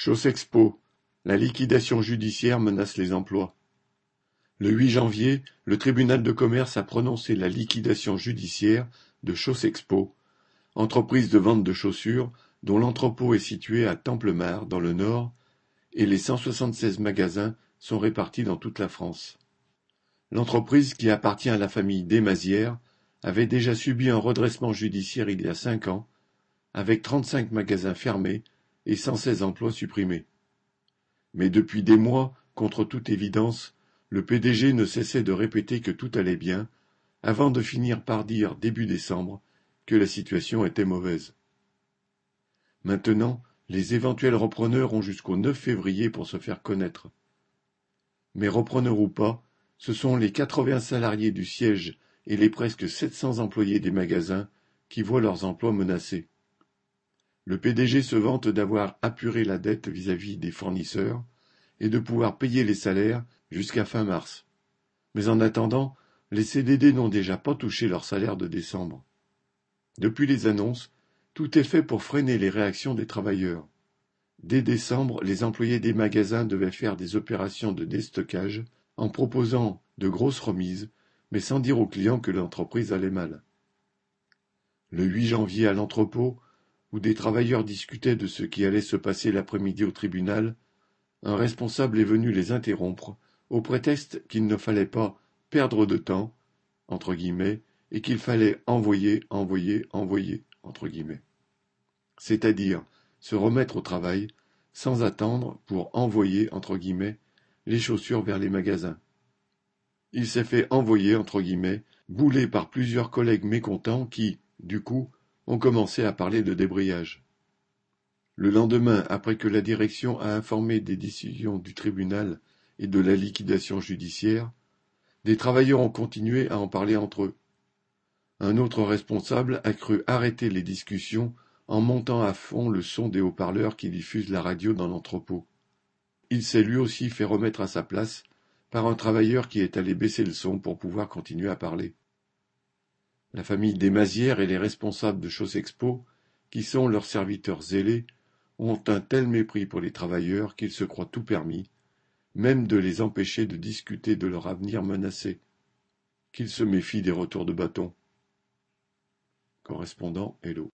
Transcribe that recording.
Chaussexpo, la liquidation judiciaire menace les emplois. Le huit janvier, le tribunal de commerce a prononcé la liquidation judiciaire de Chaussexpo, entreprise de vente de chaussures dont l'entrepôt est situé à Templemar dans le Nord et les cent soixante-seize magasins sont répartis dans toute la France. L'entreprise, qui appartient à la famille Desmazières, avait déjà subi un redressement judiciaire il y a cinq ans, avec trente-cinq magasins fermés et cent seize emplois supprimés. Mais depuis des mois, contre toute évidence, le PDG ne cessait de répéter que tout allait bien, avant de finir par dire début décembre que la situation était mauvaise. Maintenant, les éventuels repreneurs ont jusqu'au 9 février pour se faire connaître. Mais repreneurs ou pas, ce sont les 80 salariés du siège et les presque 700 employés des magasins qui voient leurs emplois menacés. Le PDG se vante d'avoir apuré la dette vis-à-vis des fournisseurs et de pouvoir payer les salaires jusqu'à fin mars. Mais en attendant, les CDD n'ont déjà pas touché leur salaire de décembre. Depuis les annonces, tout est fait pour freiner les réactions des travailleurs. Dès décembre, les employés des magasins devaient faire des opérations de déstockage en proposant de grosses remises, mais sans dire aux clients que l'entreprise allait mal. Le 8 janvier à l'entrepôt, où des travailleurs discutaient de ce qui allait se passer l'après-midi au tribunal, un responsable est venu les interrompre, au prétexte qu'il ne fallait pas perdre de temps, entre guillemets, et qu'il fallait envoyer, envoyer, envoyer, entre guillemets. C'est-à-dire se remettre au travail, sans attendre pour envoyer, entre guillemets, les chaussures vers les magasins. Il s'est fait envoyer, entre guillemets, boulé par plusieurs collègues mécontents qui, du coup, ont commencé à parler de débrayage. Le lendemain, après que la direction a informé des décisions du tribunal et de la liquidation judiciaire, des travailleurs ont continué à en parler entre eux. Un autre responsable a cru arrêter les discussions en montant à fond le son des haut-parleurs qui diffusent la radio dans l'entrepôt. Il s'est lui aussi fait remettre à sa place par un travailleur qui est allé baisser le son pour pouvoir continuer à parler. La famille Desmazières et les responsables de Chaussexpo, qui sont leurs serviteurs zélés, ont un tel mépris pour les travailleurs qu'ils se croient tout permis, même de les empêcher de discuter de leur avenir menacé, qu'ils se méfient des retours de bâton. Correspondant Hello.